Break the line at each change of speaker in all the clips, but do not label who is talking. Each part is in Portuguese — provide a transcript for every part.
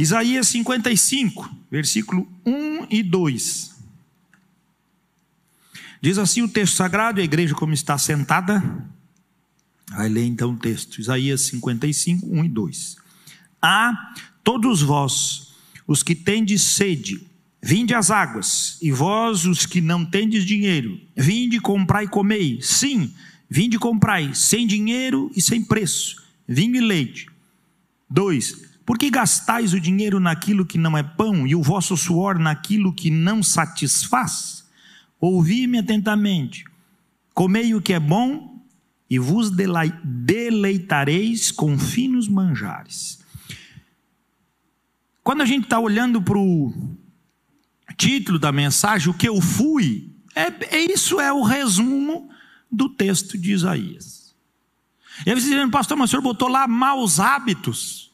Isaías 55, versículo 1 e 2. Diz assim o texto sagrado, a igreja como está sentada. Vai ler então o texto, Isaías 55, 1 e 2. A todos vós, os que tendes sede, vinde às águas, e vós, os que não tendes dinheiro, vinde comprai e comei. Sim, vinde comprai, sem dinheiro e sem preço, vinho e leite. 2. Por que gastais o dinheiro naquilo que não é pão e o vosso suor naquilo que não satisfaz? Ouvi-me atentamente, comei o que é bom e vos deleitareis com finos manjares. Quando a gente está olhando para o título da mensagem, o que eu fui, é, é, isso é o resumo do texto de Isaías. E aí você dizendo, pastor, mas o senhor botou lá maus hábitos.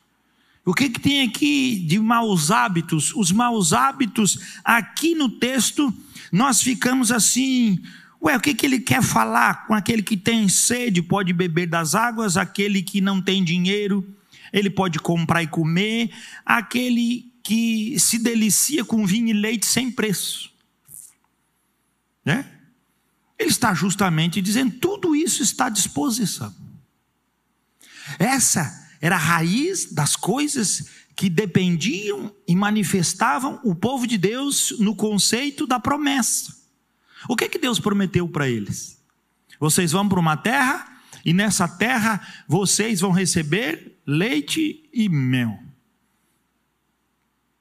O que, que tem aqui de maus hábitos? Os maus hábitos, aqui no texto, nós ficamos assim, ué, o que, que ele quer falar com aquele que tem sede, pode beber das águas, aquele que não tem dinheiro, ele pode comprar e comer, aquele que se delicia com vinho e leite sem preço. Né? Ele está justamente dizendo: tudo isso está à disposição. Essa era a raiz das coisas que dependiam e manifestavam o povo de Deus no conceito da promessa. O que que Deus prometeu para eles? Vocês vão para uma terra e nessa terra vocês vão receber leite e mel.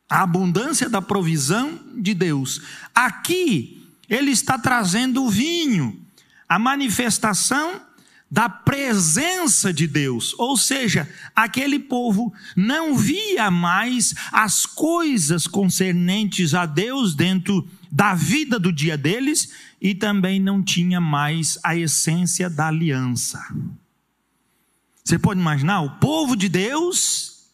A abundância da provisão de Deus. Aqui ele está trazendo o vinho, a manifestação da presença de Deus, ou seja, aquele povo não via mais as coisas concernentes a Deus dentro da vida do dia deles e também não tinha mais a essência da aliança. Você pode imaginar o povo de Deus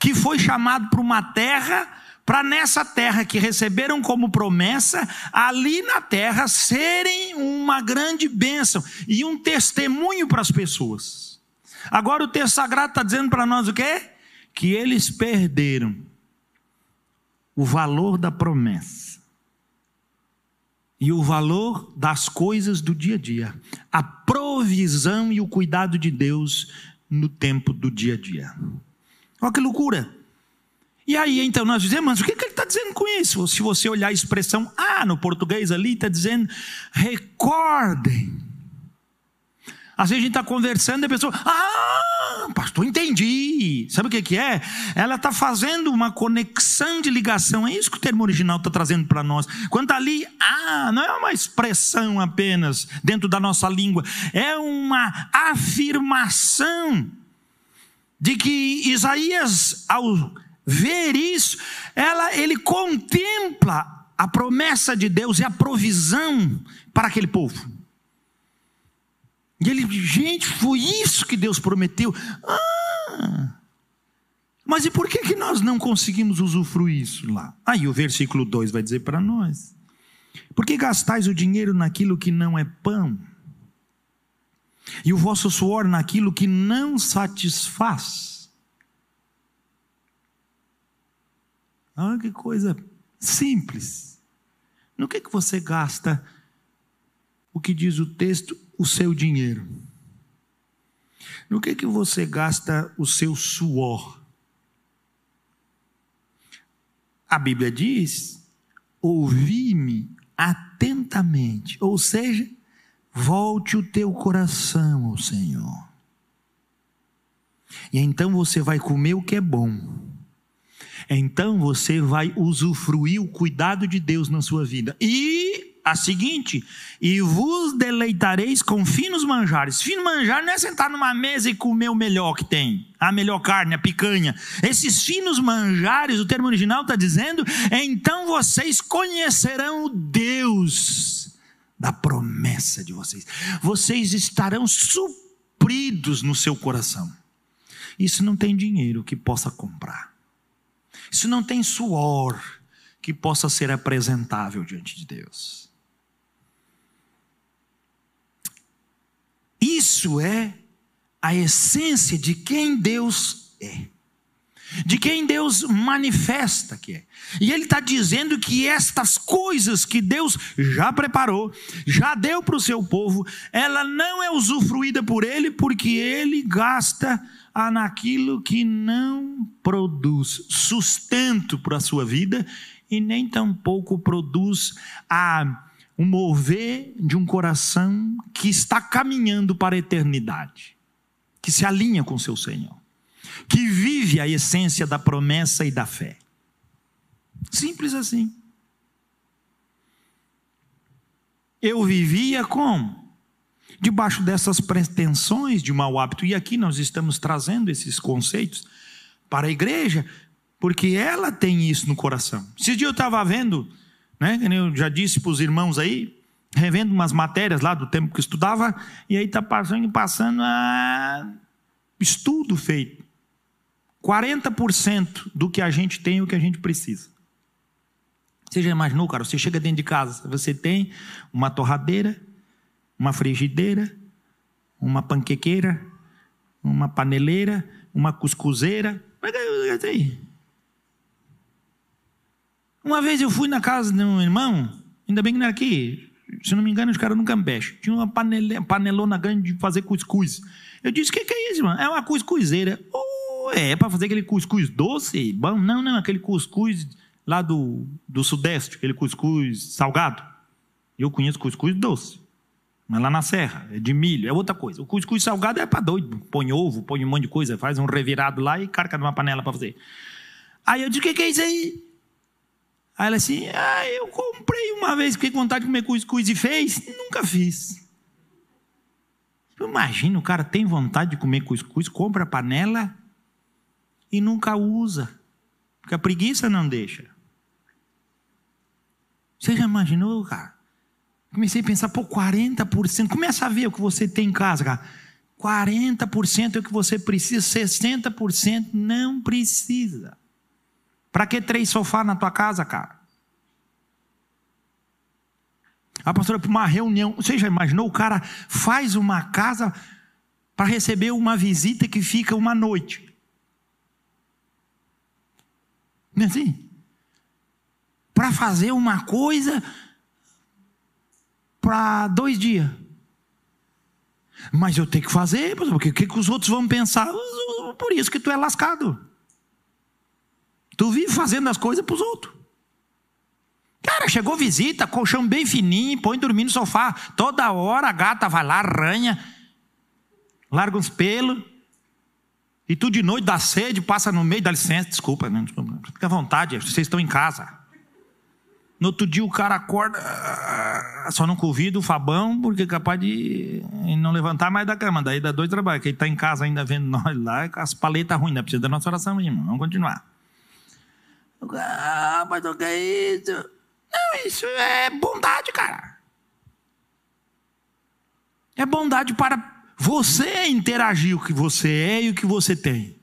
que foi chamado para uma terra para nessa terra que receberam como promessa, ali na terra serem uma grande bênção e um testemunho para as pessoas. Agora o texto sagrado está dizendo para nós o quê? Que eles perderam o valor da promessa e o valor das coisas do dia a dia, a provisão e o cuidado de Deus no tempo do dia a dia. Olha que loucura! E aí, então, nós dizemos, mas o que, que ele está dizendo com isso? Se você olhar a expressão ah no português ali, está dizendo recordem. Às vezes a gente está conversando e a pessoa, ah, pastor, entendi. Sabe o que, que é? Ela está fazendo uma conexão de ligação. É isso que o termo original está trazendo para nós. Quando está ali, ah, não é uma expressão apenas dentro da nossa língua, é uma afirmação de que Isaías, ao ver isso, ela, ele contempla a promessa de Deus e a provisão para aquele povo. E ele, gente, foi isso que Deus prometeu. Ah, mas e por que, que nós não conseguimos usufruir isso lá? Aí o versículo 2 vai dizer para nós: Por que gastais o dinheiro naquilo que não é pão? E o vosso suor naquilo que não satisfaz? Olha que coisa simples. No que, que você gasta o que diz o texto, o seu dinheiro? No que, que você gasta o seu suor? A Bíblia diz: ouvi-me atentamente, ou seja, volte o teu coração ao Senhor. E então você vai comer o que é bom então você vai usufruir o cuidado de Deus na sua vida. E a seguinte: e vos deleitareis com finos manjares. Fino manjar não é sentar numa mesa e comer o melhor que tem, a melhor carne, a picanha. Esses finos manjares, o termo original está dizendo, então vocês conhecerão o Deus da promessa de vocês. Vocês estarão supridos no seu coração. Isso não tem dinheiro que possa comprar. Isso não tem suor que possa ser apresentável diante de Deus. Isso é a essência de quem Deus é. de quem Deus manifesta que é. E ele está dizendo que estas coisas que Deus já preparou, já deu para o seu povo, ela não é usufruída por ele, porque ele gasta naquilo que não produz sustento para a sua vida e nem tampouco produz a o mover de um coração que está caminhando para a eternidade, que se alinha com seu Senhor que vive a essência da promessa e da fé. Simples assim. Eu vivia como? Debaixo dessas pretensões de mau hábito. E aqui nós estamos trazendo esses conceitos para a igreja, porque ela tem isso no coração. Esse dia eu estava vendo, né, eu já disse para os irmãos aí, revendo umas matérias lá do tempo que estudava, e aí está passando, passando a estudo feito 40% do que a gente tem é o que a gente precisa. Você já imaginou, cara? Você chega dentro de casa, você tem uma torradeira, uma frigideira, uma panquequeira, uma paneleira, uma cuscuzeira. Uma vez eu fui na casa de um irmão, ainda bem que não era aqui, se não me engano, os caras no Campeche. Tinha uma panelona grande de fazer cuscuz. Eu disse: O que, que é isso, mano? É uma cuscuzeira. Oh, é, para fazer aquele cuscuz doce? Bom, não, não, aquele cuscuz lá do, do sudeste, aquele cuscuz salgado. Eu conheço cuscuz doce. Mas lá na serra, é de milho, é outra coisa. O cuscuz salgado é para doido. Põe ovo, põe um monte de coisa, faz um revirado lá e carca numa panela para fazer. Aí eu disse: o que, é isso aí? Aí ela assim: ah, eu comprei uma vez, fiquei com vontade de comer cuscuz e fez. Nunca fiz. Imagina, o cara tem vontade de comer cuscuz, compra a panela, e nunca usa, porque a preguiça não deixa. Você já imaginou, cara? Comecei a pensar, pô, 40%. Começa a ver o que você tem em casa, cara. 40% é o que você precisa, 60% não precisa. Para que três sofás na tua casa, cara? A pastora, para uma reunião, você já imaginou? O cara faz uma casa para receber uma visita que fica uma noite. Não é assim? Para fazer uma coisa para dois dias. Mas eu tenho que fazer, porque o que, que os outros vão pensar? Por isso que tu é lascado. Tu vive fazendo as coisas para os outros. Cara, chegou visita, colchão bem fininho, põe dormir no sofá. Toda hora a gata vai lá, arranha, larga uns pelos. E tu de noite dá sede, passa no meio, dá licença, desculpa, não, desculpa, fica à vontade, vocês estão em casa. No outro dia o cara acorda, só não convida o Fabão, porque é capaz de não levantar mais da cama. Daí dá dois trabalhos, que ele está em casa ainda vendo nós lá, com as paletas ruins, né? Precisa da nossa oração, irmão. Vamos continuar. Ah, mas o que é isso? Não, isso é bondade, cara. É bondade para você interagir o que você é e o que você tem.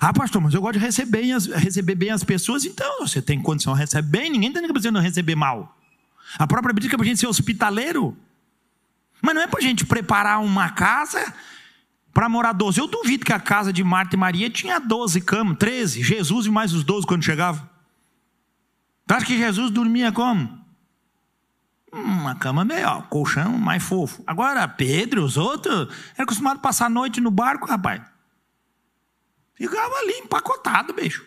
Ah, pastor, mas eu gosto de receber bem as, receber bem as pessoas. Então, você tem condição de receber bem, ninguém tem que não receber mal. A própria Bíblia diz que é para a gente ser hospitaleiro. Mas não é para a gente preparar uma casa para morar 12. Eu duvido que a casa de Marta e Maria tinha 12 camas, 13. Jesus e mais os 12 quando chegava. Tu acha que Jesus dormia como? Uma cama melhor, colchão mais fofo. Agora, Pedro, os outros, era acostumado a passar a noite no barco, rapaz. Ficava ali empacotado, bicho.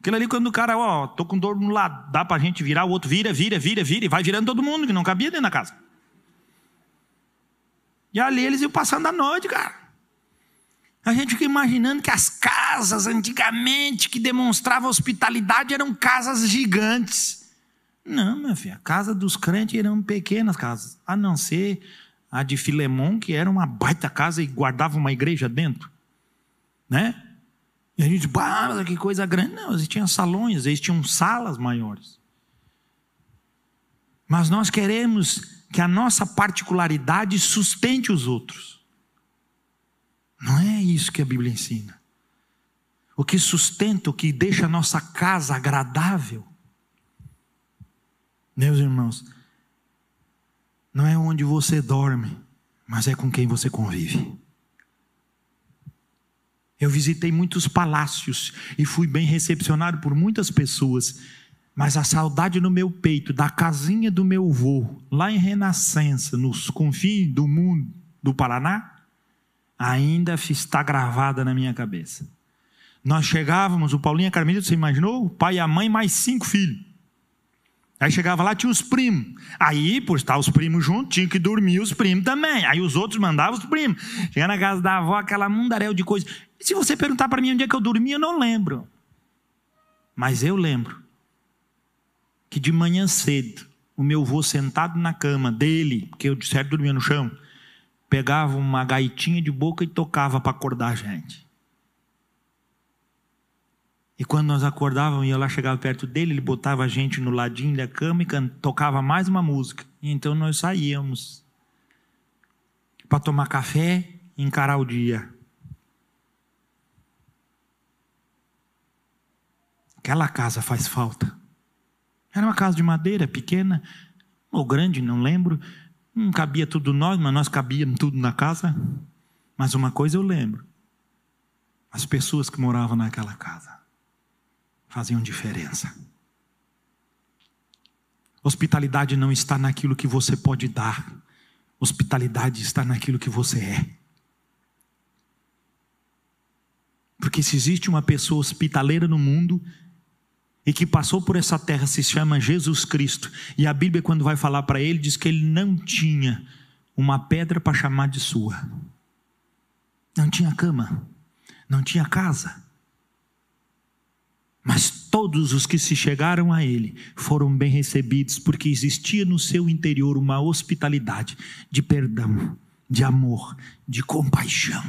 Aquilo ali, quando o cara, ó, tô com dor no lado, dá pra gente virar, o outro vira, vira, vira, vira, e vai virando todo mundo, que não cabia dentro da casa. E ali eles iam passando a noite, cara. A gente fica imaginando que as casas antigamente que demonstravam hospitalidade eram casas gigantes. Não, meu filho, a casa dos crentes eram pequenas casas, a não ser a de Filemon, que era uma baita casa e guardava uma igreja dentro. Né? E a gente, bah, que coisa grande. Não, eles tinham salões, eles tinham salas maiores. Mas nós queremos que a nossa particularidade sustente os outros. Não é isso que a Bíblia ensina. O que sustenta, o que deixa a nossa casa agradável, meus irmãos, não é onde você dorme, mas é com quem você convive. Eu visitei muitos palácios e fui bem recepcionado por muitas pessoas, mas a saudade no meu peito da casinha do meu avô, lá em Renascença, nos confins do mundo do Paraná, ainda está gravada na minha cabeça. Nós chegávamos, o Paulinho Carmelito, você imaginou? O pai e a mãe, mais cinco filhos. Aí chegava lá, tinha os primos. Aí, por estar os primos juntos, tinha que dormir os primos também. Aí os outros mandavam os primos. Chegava na casa da avó, aquela mundaréu de coisas. E se você perguntar para mim onde é que eu dormia, eu não lembro. Mas eu lembro que de manhã cedo, o meu avô sentado na cama dele, porque eu de certo dormia no chão, pegava uma gaitinha de boca e tocava para acordar a gente. E quando nós acordávamos, ia lá, chegava perto dele, ele botava a gente no ladinho da cama e tocava mais uma música. E então nós saíamos para tomar café e encarar o dia. Aquela casa faz falta. Era uma casa de madeira, pequena ou grande, não lembro. Não cabia tudo nós, mas nós cabíamos tudo na casa. Mas uma coisa eu lembro: as pessoas que moravam naquela casa faziam diferença. Hospitalidade não está naquilo que você pode dar, hospitalidade está naquilo que você é. Porque se existe uma pessoa hospitaleira no mundo e que passou por essa terra, se chama Jesus Cristo, e a Bíblia, quando vai falar para ele, diz que ele não tinha uma pedra para chamar de sua, não tinha cama, não tinha casa mas todos os que se chegaram a ele foram bem recebidos, porque existia no seu interior uma hospitalidade de perdão, de amor, de compaixão.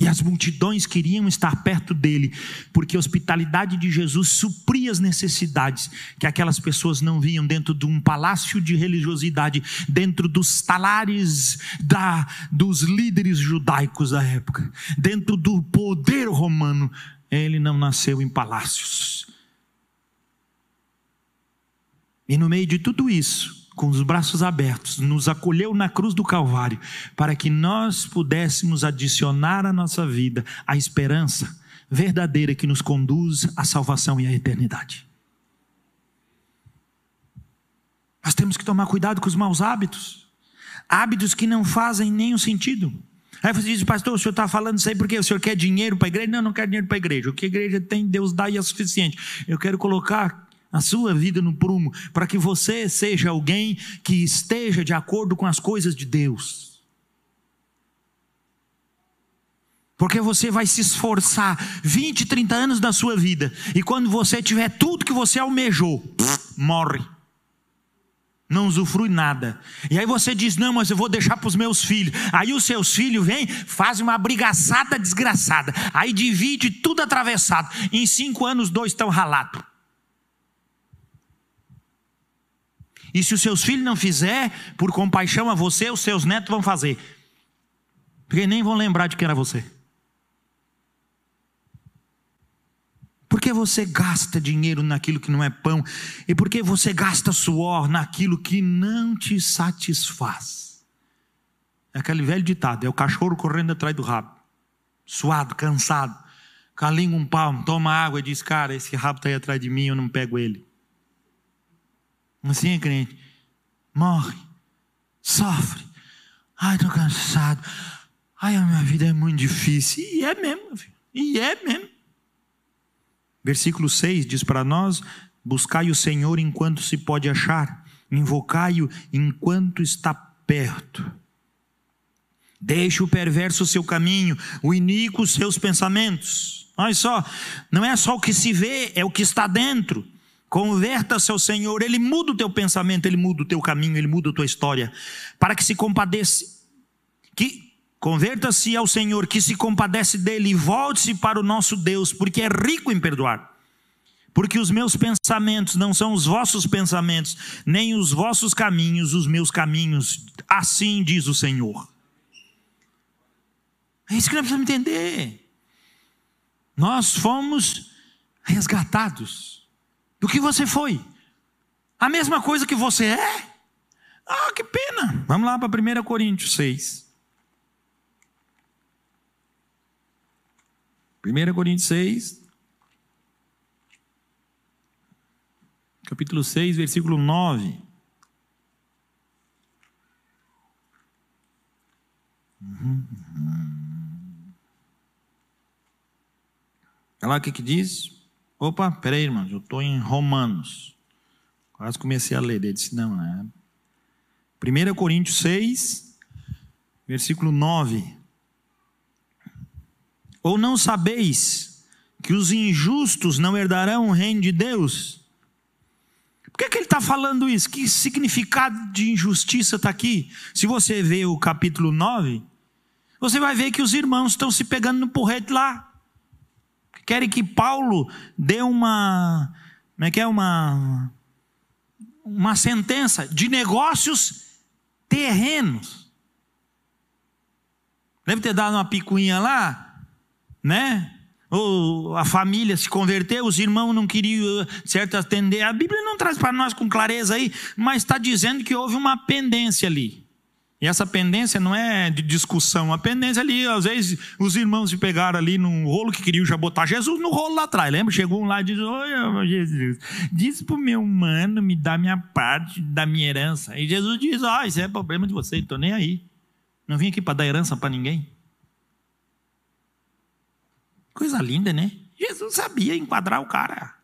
E as multidões queriam estar perto dele, porque a hospitalidade de Jesus supria as necessidades que aquelas pessoas não viam dentro de um palácio de religiosidade, dentro dos talares da, dos líderes judaicos da época, dentro do poder romano ele não nasceu em palácios. E no meio de tudo isso, com os braços abertos, nos acolheu na cruz do Calvário, para que nós pudéssemos adicionar à nossa vida a esperança verdadeira que nos conduz à salvação e à eternidade. Nós temos que tomar cuidado com os maus hábitos, hábitos que não fazem nenhum sentido. Aí você diz, pastor, o senhor está falando isso aí porque o senhor quer dinheiro para a igreja? Não, não quero dinheiro para a igreja. O que a igreja tem, Deus dá e é suficiente. Eu quero colocar a sua vida no prumo para que você seja alguém que esteja de acordo com as coisas de Deus. Porque você vai se esforçar 20, 30 anos da sua vida, e quando você tiver tudo que você almejou, pff, morre não usufrui nada. E aí você diz: Não, mas eu vou deixar para os meus filhos. Aí os seus filhos vêm, fazem uma brigaçada desgraçada. Aí divide tudo atravessado. Em cinco anos, dois estão ralados. E se os seus filhos não fizer, por compaixão a você, os seus netos vão fazer. Porque nem vão lembrar de quem era você. Por que você gasta dinheiro naquilo que não é pão? E por que você gasta suor naquilo que não te satisfaz? É aquele velho ditado: é o cachorro correndo atrás do rabo, suado, cansado, com a língua um palmo, toma água e diz: Cara, esse rabo está aí atrás de mim, eu não pego ele. Assim é crente. Morre, sofre. Ai, estou cansado. Ai, a minha vida é muito difícil. E é mesmo, filho. E é mesmo. Versículo 6 diz para nós: Buscai o Senhor enquanto se pode achar, invocai-o enquanto está perto. Deixe o perverso seu caminho, o iníquo seus pensamentos. Olha só, não é só o que se vê, é o que está dentro. Converta-se ao Senhor, Ele muda o teu pensamento, Ele muda o teu caminho, Ele muda a tua história, para que se compadeça, que Converta-se ao Senhor que se compadece dele e volte-se para o nosso Deus, porque é rico em perdoar. Porque os meus pensamentos não são os vossos pensamentos, nem os vossos caminhos, os meus caminhos. Assim diz o Senhor. É isso que nós precisamos entender. Nós fomos resgatados. Do que você foi? A mesma coisa que você é? Ah, que pena. Vamos lá para 1 Coríntios 6. 1 Coríntios 6, capítulo 6, versículo 9. Uhum, uhum. Olha lá o que, que diz. Opa, peraí, irmãos, eu estou em Romanos. Quase comecei a ler. Ele disse: não, né? 1 Coríntios 6, versículo 9. Ou não sabeis que os injustos não herdarão o reino de Deus? Por que, que ele está falando isso? Que significado de injustiça está aqui? Se você vê o capítulo 9, você vai ver que os irmãos estão se pegando no porrete lá. Querem que Paulo dê uma. Como é que é? Uma. Uma sentença de negócios terrenos. Deve ter dado uma picuinha lá, né? Ou a família se converteu, os irmãos não queriam, certo, atender. A Bíblia não traz para nós com clareza aí, mas está dizendo que houve uma pendência ali. E essa pendência não é de discussão, a pendência ali, às vezes os irmãos se pegaram ali num rolo que queriam já botar Jesus no rolo lá atrás. Lembra? Chegou um lá e disse: Oi, Jesus, diz para o meu mano me dar minha parte da minha herança. E Jesus diz: Ah, isso é problema de você, estou nem aí. Não vim aqui para dar herança para ninguém. Coisa linda, né? Jesus sabia enquadrar o cara.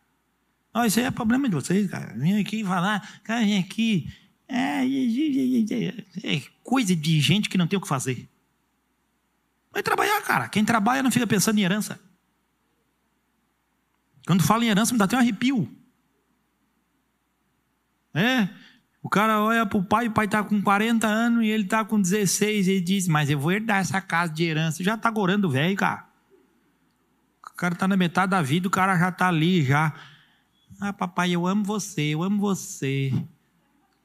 Oh, isso aí é problema de vocês, cara. Vem aqui falar, cara, vem aqui. É, é, coisa de gente que não tem o que fazer. Vai trabalhar, cara. Quem trabalha não fica pensando em herança. Quando fala em herança, me dá até um arrepio. É, o cara olha para o pai, o pai está com 40 anos e ele está com 16. E ele diz: Mas eu vou herdar essa casa de herança. Já está gorando velho, cara. O cara está na metade da vida, o cara já está ali, já. Ah, papai, eu amo você, eu amo você.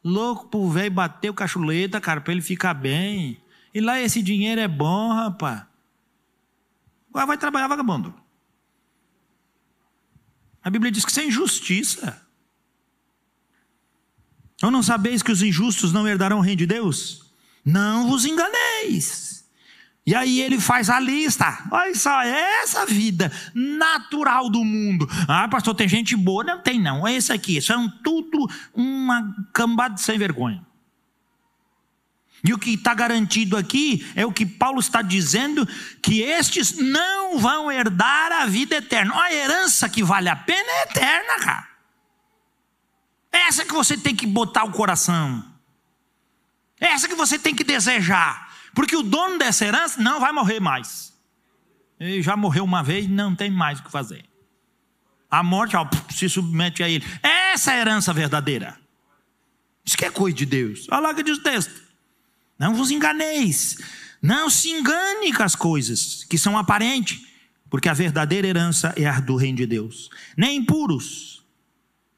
Louco pro velho bater o cachuleta, cara, para ele ficar bem. E lá esse dinheiro é bom, rapaz. Agora vai trabalhar vagabundo. A Bíblia diz que isso é injustiça. Ou não sabeis que os injustos não herdarão o reino de Deus? Não vos enganeis. E aí ele faz a lista. Olha só, é essa vida natural do mundo. Ah, pastor, tem gente boa? Não tem, não. É esse aqui. São tudo uma cambada de sem vergonha. E o que está garantido aqui é o que Paulo está dizendo: que estes não vão herdar a vida eterna. A herança que vale a pena é eterna, cara. Essa que você tem que botar o coração. Essa que você tem que desejar. Porque o dono dessa herança não vai morrer mais. Ele já morreu uma vez, não tem mais o que fazer. A morte ó, se submete a ele. Essa é a herança verdadeira. Isso que é coisa de Deus. Olha lá que diz o texto. Não vos enganeis. Não se engane com as coisas que são aparentes. Porque a verdadeira herança é a do reino de Deus. Nem impuros.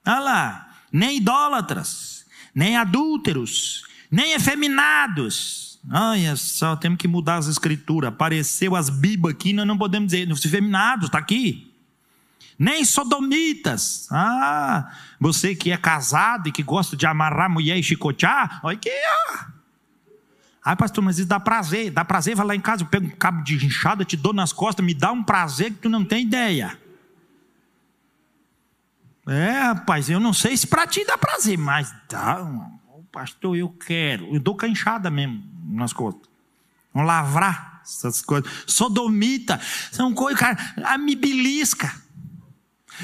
Olha lá. Nem idólatras. Nem adúlteros. Nem efeminados Olha só, temos que mudar as escrituras. Apareceu as bibas aqui, nós não podemos dizer, os feminados, está aqui. Nem sodomitas. Ah, você que é casado e que gosta de amarrar mulher e chicotear, olha aqui, ó. Ai, pastor, mas isso dá prazer. Dá prazer, vai lá em casa, eu pego um cabo de inchada, te dou nas costas, me dá um prazer que tu não tem ideia. É, rapaz, eu não sei se para ti dá prazer, mas dá. Pastor, eu quero. Eu dou canchada mesmo nas costas. Vamos lavrar essas coisas. Sodomita, são coisas, cara, me belisca,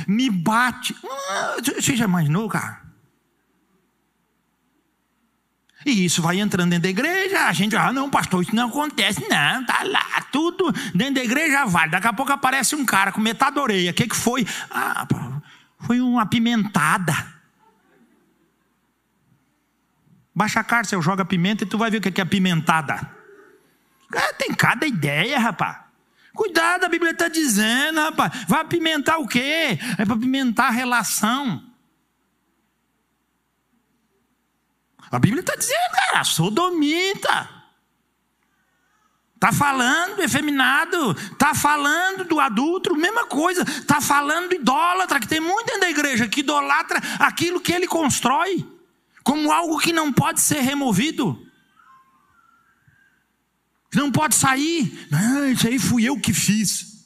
me bate. Você já imaginou, cara? E isso vai entrando dentro da igreja, a gente, ah, não, pastor, isso não acontece, não, tá lá, tudo dentro da igreja vai. Daqui a pouco aparece um cara com metade da orelha. O que, que foi? Ah, foi uma pimentada. Baixa a cárcel, joga pimenta e tu vai ver o que é pimentada. É, tem cada ideia, rapaz. Cuidado, a Bíblia está dizendo, rapaz. Vai apimentar o quê? É para apimentar a relação. A Bíblia está dizendo, cara, sodomita. Está falando do efeminado, está falando do adulto, mesma coisa. Está falando do idólatra, que tem muito dentro da igreja que idolatra aquilo que ele constrói como algo que não pode ser removido. Não pode sair. Não, isso aí fui eu que fiz.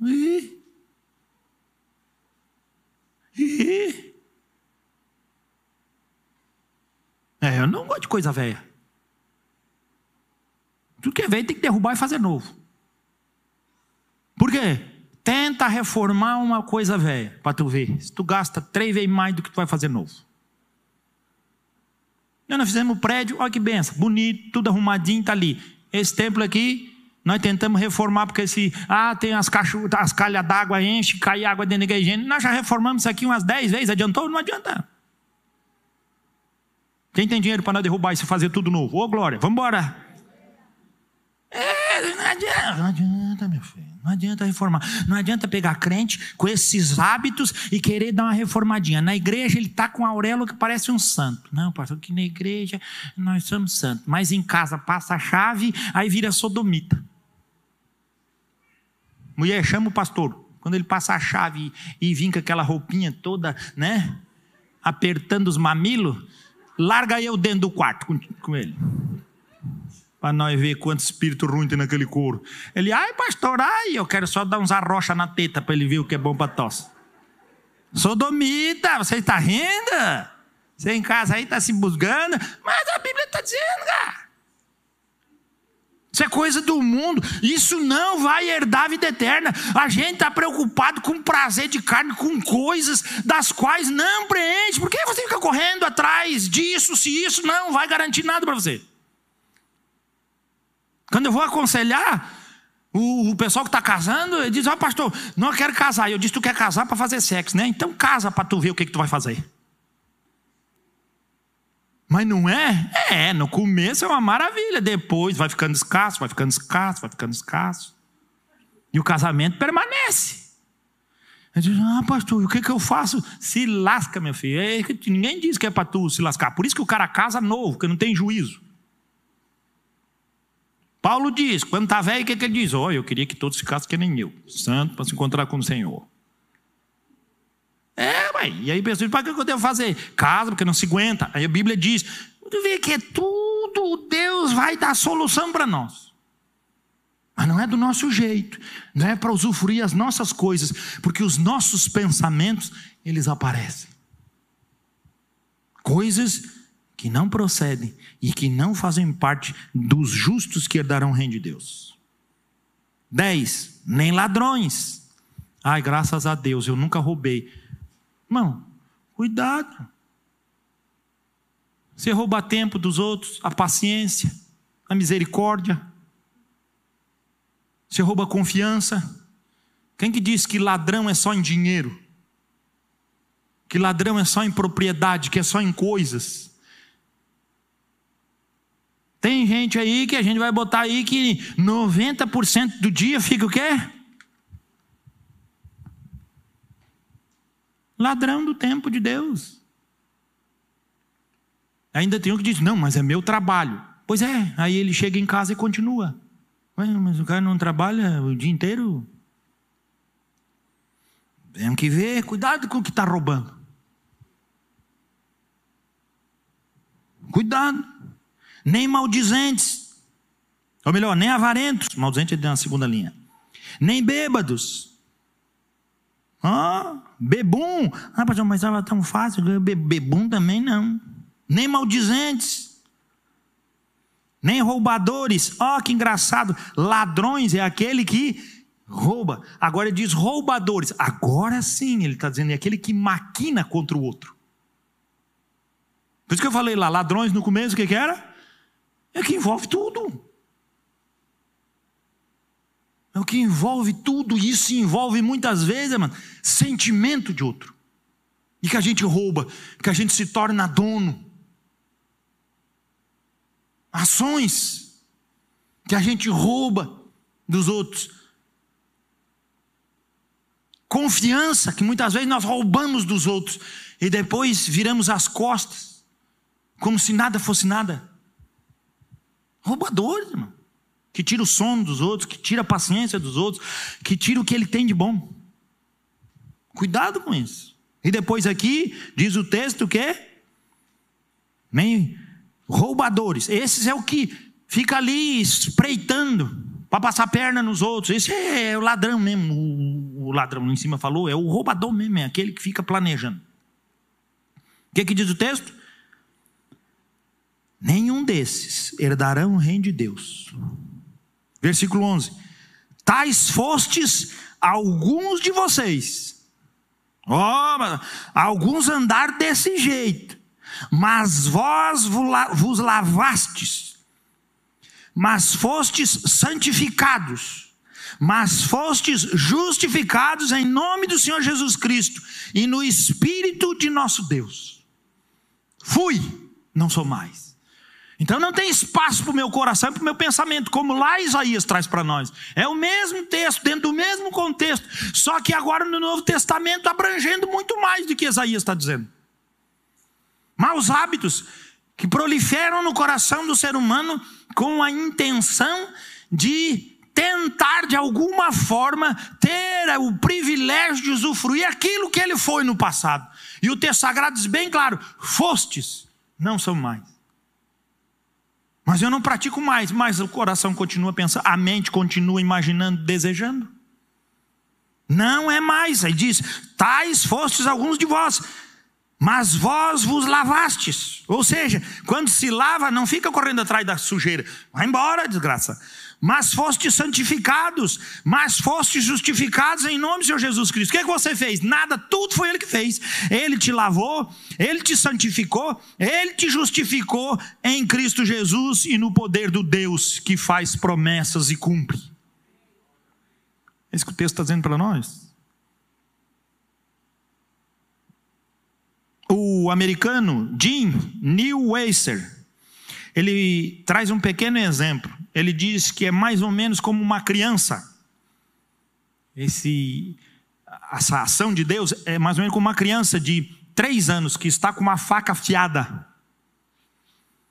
Ih. Ih. É, eu não gosto de coisa velha. Tudo que é velho tem que derrubar e fazer novo. Por quê? Tenta reformar uma coisa velha, para tu ver. Se tu gasta três vezes mais do que tu vai fazer novo. Nós fizemos o prédio, olha que benção, bonito, tudo arrumadinho, está ali. Esse templo aqui, nós tentamos reformar, porque se ah, tem as, cacho, as calhas d'água, enche, cai água dentro da igreja. Nós já reformamos isso aqui umas dez vezes, adiantou? Não adianta. Quem tem dinheiro para nós derrubar isso e fazer tudo novo? Ô, Glória, vamos embora. É, não adianta, não adianta, meu filho. Não adianta reformar. Não adianta pegar crente com esses hábitos e querer dar uma reformadinha. Na igreja ele está com a auréola que parece um santo. Não, pastor, que na igreja nós somos santos. Mas em casa passa a chave, aí vira sodomita. Mulher chama o pastor. Quando ele passa a chave e, vem com aquela roupinha toda, né? Apertando os mamilos, larga eu dentro do quarto com, com ele para nós ver quanto espírito ruim tem naquele couro. Ele, ai, pastor, ai, eu quero só dar uns arrocha na teta para ele ver o que é bom para tosse. Sodomita, você está rindo? Você em casa aí está se buscando, mas a Bíblia está dizendo, cara. Isso é coisa do mundo. Isso não vai herdar a vida eterna. A gente está preocupado com prazer de carne, com coisas das quais não preenche. Por que você fica correndo atrás disso, se isso não vai garantir nada para você? Quando eu vou aconselhar, o, o pessoal que está casando, ele diz: Ó, oh, pastor, não quero casar. Eu disse: Tu quer casar para fazer sexo, né? Então casa para tu ver o que, que tu vai fazer. Mas não é? É, no começo é uma maravilha. Depois vai ficando escasso, vai ficando escasso, vai ficando escasso. E o casamento permanece. Eu digo, ah, pastor, o que, que eu faço? Se lasca, meu filho. É, ninguém diz que é para tu se lascar. Por isso que o cara casa novo, porque não tem juízo. Paulo diz, quando está velho, o que, que ele diz? Oh, eu queria que todos ficassem que nem eu, santo, para se encontrar com o Senhor. É, mãe. E aí pessoas, para que eu devo fazer? Casa, porque não se aguenta. Aí a Bíblia diz, vê que é tudo, Deus vai dar solução para nós. Mas não é do nosso jeito, não é para usufruir as nossas coisas, porque os nossos pensamentos, eles aparecem. Coisas que não procedem e que não fazem parte dos justos que herdarão o reino de Deus. 10. Nem ladrões. Ai, graças a Deus, eu nunca roubei. Irmão, cuidado. Você rouba tempo dos outros, a paciência, a misericórdia. Você rouba confiança. Quem que diz que ladrão é só em dinheiro? Que ladrão é só em propriedade, que é só em coisas? Tem gente aí que a gente vai botar aí que 90% do dia fica o quê? Ladrão do tempo de Deus. Ainda tem um que diz: não, mas é meu trabalho. Pois é, aí ele chega em casa e continua. mas o cara não trabalha o dia inteiro? Temos que ver, cuidado com o que está roubando. Cuidado nem maldizentes, ou melhor, nem avarentos, maldizente é na segunda linha, nem bêbados. Ah, bebum. Ah, pastor, mas estava tão fácil, bebum também não. Nem maldizentes, nem roubadores. Ó, oh, que engraçado. Ladrões é aquele que rouba. Agora ele diz roubadores. Agora sim, ele está dizendo, é aquele que maquina contra o outro. Por isso que eu falei lá, ladrões no começo, o que, que era? É que envolve tudo. É o que envolve tudo, isso envolve muitas vezes, mano, sentimento de outro. E que a gente rouba, que a gente se torna dono. Ações que a gente rouba dos outros. Confiança que muitas vezes nós roubamos dos outros e depois viramos as costas, como se nada fosse nada. Roubadores, irmão. Que tira o sono dos outros, que tira a paciência dos outros, que tira o que ele tem de bom. Cuidado com isso. E depois aqui, diz o texto que nem roubadores. Esses é o que fica ali espreitando para passar perna nos outros. Esse é o ladrão mesmo, o ladrão lá em cima falou, é o roubador mesmo, é aquele que fica planejando. O que, que diz o texto? Nenhum desses herdarão o reino de Deus. Versículo 11: Tais fostes alguns de vocês. Oh, alguns andar desse jeito, mas vós vos lavastes, mas fostes santificados, mas fostes justificados em nome do Senhor Jesus Cristo e no Espírito de nosso Deus. Fui, não sou mais. Então não tem espaço para o meu coração e para o meu pensamento, como lá Isaías traz para nós. É o mesmo texto, dentro do mesmo contexto, só que agora no Novo Testamento abrangendo muito mais do que Isaías está dizendo. Maus hábitos que proliferam no coração do ser humano com a intenção de tentar de alguma forma ter o privilégio de usufruir aquilo que ele foi no passado. E o texto sagrado diz bem claro: fostes, não são mais. Mas eu não pratico mais, mas o coração continua pensando, a mente continua imaginando, desejando. Não é mais, aí diz: tais fostes alguns de vós, mas vós vos lavastes. Ou seja, quando se lava, não fica correndo atrás da sujeira, vai embora, desgraça mas fostes santificados, mas fostes justificados em nome do Senhor Jesus Cristo. O que, é que você fez? Nada, tudo foi Ele que fez. Ele te lavou, Ele te santificou, Ele te justificou em Cristo Jesus e no poder do Deus que faz promessas e cumpre. É isso que o texto está dizendo para nós. O americano Jim Newweiser, ele traz um pequeno exemplo. Ele diz que é mais ou menos como uma criança. Esse, essa ação de Deus é mais ou menos como uma criança de três anos que está com uma faca afiada.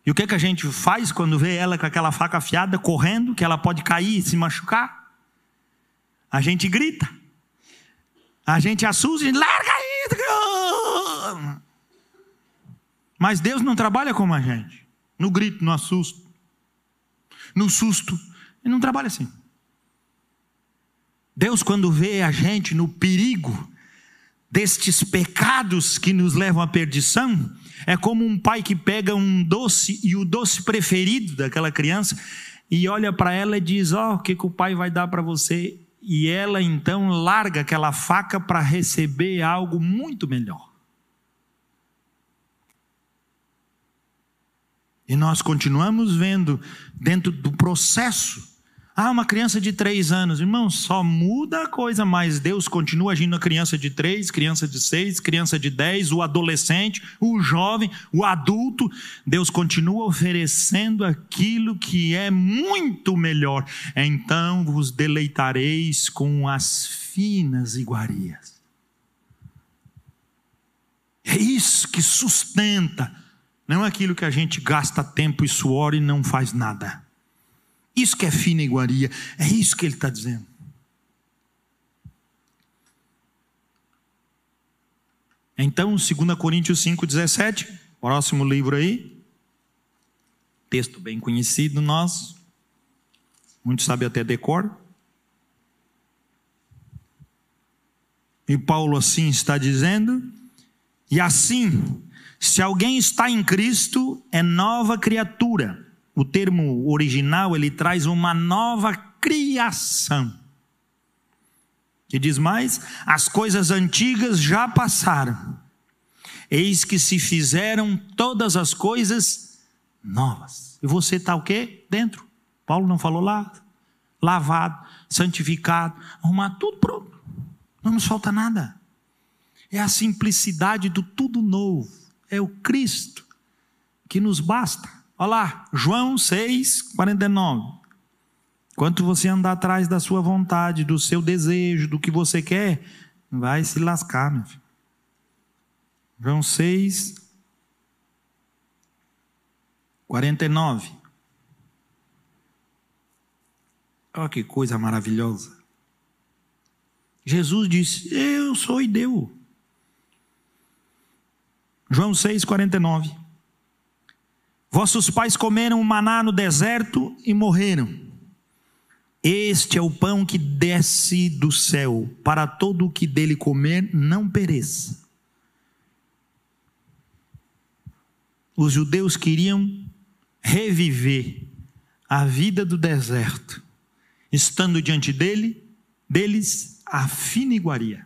E o que, que a gente faz quando vê ela com aquela faca afiada correndo, que ela pode cair e se machucar? A gente grita. A gente assusta, a gente larga isso. Mas Deus não trabalha como a gente no grito, no assusto, no susto. Ele não trabalha assim. Deus, quando vê a gente no perigo destes pecados que nos levam à perdição, é como um pai que pega um doce e o doce preferido daquela criança e olha para ela e diz: Ó, oh, o que, que o pai vai dar para você? E ela então larga aquela faca para receber algo muito melhor. E nós continuamos vendo dentro do processo. Ah, uma criança de três anos, irmão, só muda a coisa, mas Deus continua agindo na criança de três, criança de seis, criança de dez, o adolescente, o jovem, o adulto. Deus continua oferecendo aquilo que é muito melhor. Então vos deleitareis com as finas iguarias. É isso que sustenta não é aquilo que a gente gasta tempo e suor e não faz nada. Isso que é fina iguaria, é isso que ele está dizendo. Então, 2 Coríntios 5,17, próximo livro aí, texto bem conhecido nosso, muitos sabem até decor. E Paulo assim está dizendo, e assim se alguém está em Cristo, é nova criatura. O termo original ele traz uma nova criação. Que diz mais: as coisas antigas já passaram. Eis que se fizeram todas as coisas novas. E você está o quê? Dentro. Paulo não falou lá? Lavado, santificado, arrumado, tudo pronto. Não nos falta nada. É a simplicidade do tudo novo é o Cristo que nos basta. Olha lá, João 6, 49. Quanto você andar atrás da sua vontade, do seu desejo, do que você quer, vai se lascar, meu filho. João 6, 49. Olha que coisa maravilhosa. Jesus disse: Eu sou Deus. João 6,49. Vossos pais comeram maná no deserto e morreram. Este é o pão que desce do céu, para todo o que dele comer não pereça. Os judeus queriam reviver a vida do deserto, estando diante dele, deles a fina iguaria.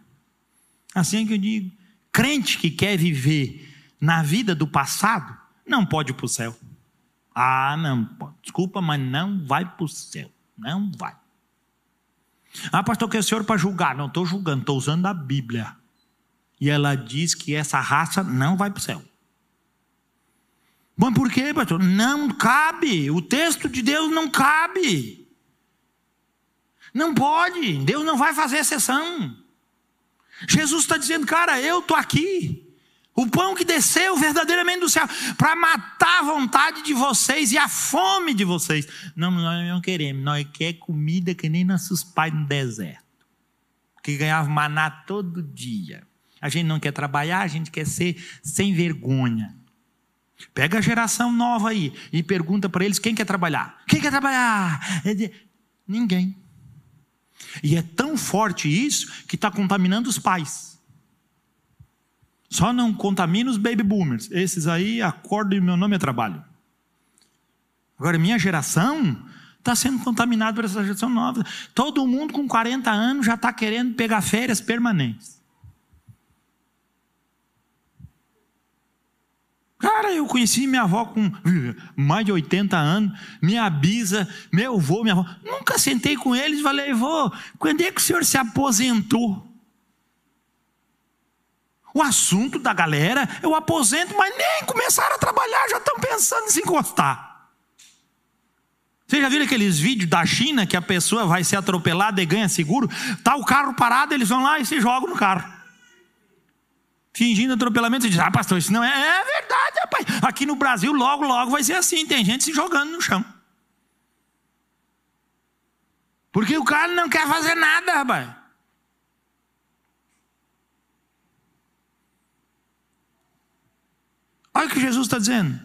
Assim é que eu digo, crente que quer viver na vida do passado, não pode ir para o céu. Ah, não. Desculpa, mas não vai para o céu. Não vai. Ah, pastor, que é o senhor para julgar? Não estou julgando, estou usando a Bíblia. E ela diz que essa raça não vai para o céu. Bom, por quê, pastor? Não cabe. O texto de Deus não cabe. Não pode. Deus não vai fazer exceção. Jesus está dizendo, cara, eu estou aqui. O pão que desceu verdadeiramente do céu para matar a vontade de vocês e a fome de vocês. Não, nós não queremos. Nós queremos comida que nem nossos pais no deserto. Que ganhavam maná todo dia. A gente não quer trabalhar, a gente quer ser sem vergonha. Pega a geração nova aí e pergunta para eles quem quer trabalhar. Quem quer trabalhar? Ninguém. E é tão forte isso que está contaminando os pais. Só não contamina os baby boomers. Esses aí acordam e meu nome é trabalho. Agora, minha geração está sendo contaminada por essa geração nova. Todo mundo com 40 anos já está querendo pegar férias permanentes. Cara, eu conheci minha avó com mais de 80 anos, minha bisa, meu avô, minha avó. Nunca sentei com eles e falei, vô, quando é que o senhor se aposentou? O assunto da galera é o aposento, mas nem começaram a trabalhar, já estão pensando em se encostar. Vocês já viram aqueles vídeos da China que a pessoa vai ser atropelada e ganha seguro? Está o carro parado, eles vão lá e se jogam no carro fingindo atropelamento, e diz: Ah, pastor, isso não é. É verdade, rapaz. Aqui no Brasil, logo, logo vai ser assim: tem gente se jogando no chão. Porque o cara não quer fazer nada, rapaz. Olha o que Jesus está dizendo.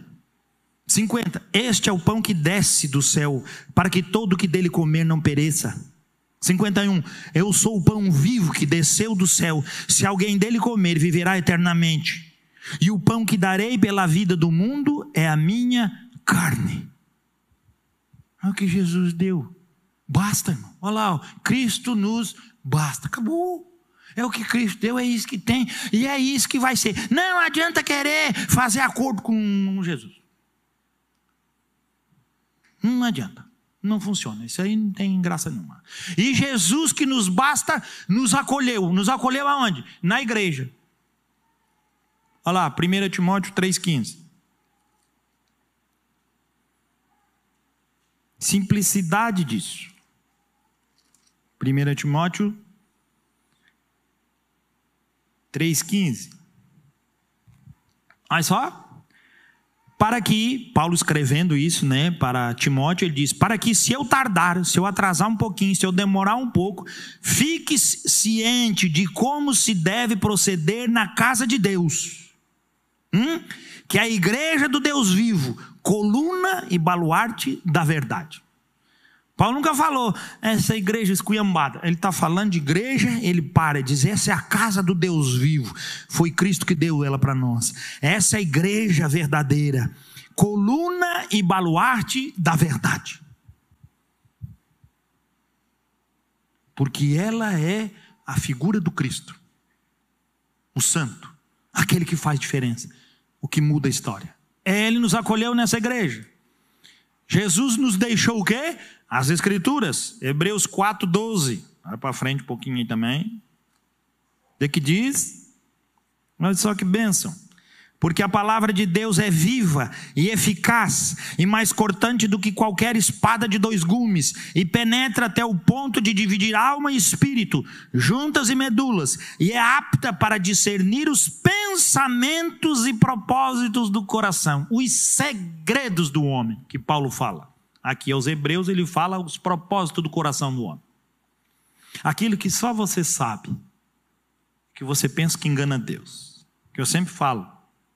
50. Este é o pão que desce do céu, para que todo que dele comer não pereça. 51. Eu sou o pão vivo que desceu do céu. Se alguém dele comer, viverá eternamente. E o pão que darei pela vida do mundo é a minha carne. É o que Jesus deu. Basta, irmão. Olha lá, ó. Cristo nos basta. Acabou. É o que Cristo deu, é isso que tem, e é isso que vai ser. Não adianta querer fazer acordo com Jesus. Não adianta. Não funciona. Isso aí não tem graça nenhuma. E Jesus que nos basta, nos acolheu. Nos acolheu aonde? Na igreja. Olha lá, 1 Timóteo 3,15. Simplicidade disso. 1 Timóteo 3,15. Olha só para que, Paulo escrevendo isso, né, para Timóteo, ele diz: para que se eu tardar, se eu atrasar um pouquinho, se eu demorar um pouco, fique ciente de como se deve proceder na casa de Deus, hum? que é a igreja do Deus vivo, coluna e baluarte da verdade. Paulo nunca falou essa igreja esculhambada. Ele está falando de igreja, ele para e diz: essa é a casa do Deus vivo. Foi Cristo que deu ela para nós. Essa é a igreja verdadeira, coluna e baluarte da verdade. Porque ela é a figura do Cristo, o santo, aquele que faz diferença, o que muda a história. Ele nos acolheu nessa igreja. Jesus nos deixou o quê? As Escrituras, Hebreus 4, 12. Vai para frente um pouquinho aí também. De que diz? Olha só que bênção. Porque a palavra de Deus é viva e eficaz, e mais cortante do que qualquer espada de dois gumes, e penetra até o ponto de dividir alma e espírito, juntas e medulas, e é apta para discernir os pensamentos e propósitos do coração, os segredos do homem, que Paulo fala. Aqui aos Hebreus ele fala os propósitos do coração do homem. Aquilo que só você sabe, que você pensa que engana Deus. Que eu sempre falo.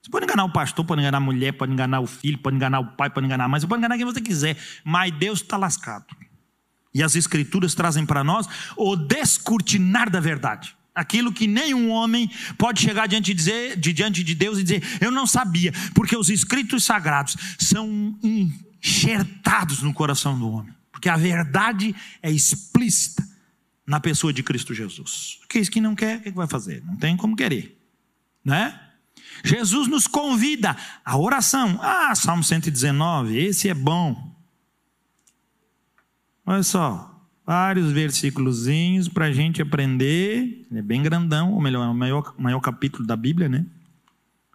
Você pode enganar o pastor, pode enganar a mulher, pode enganar o filho, pode enganar o pai, pode enganar a mãe, você pode enganar quem você quiser, mas Deus está lascado. E as Escrituras trazem para nós o descortinar da verdade. Aquilo que nenhum homem pode chegar diante de, dizer, de, diante de Deus e dizer, eu não sabia, porque os escritos sagrados são enxertados no coração do homem. Porque a verdade é explícita na pessoa de Cristo Jesus. Que isso que não quer, o que vai fazer? Não tem como querer, né? Jesus nos convida à oração. Ah, Salmo 119, esse é bom. Olha só, vários versículos para a gente aprender. é bem grandão, ou melhor, é o maior, maior capítulo da Bíblia, né?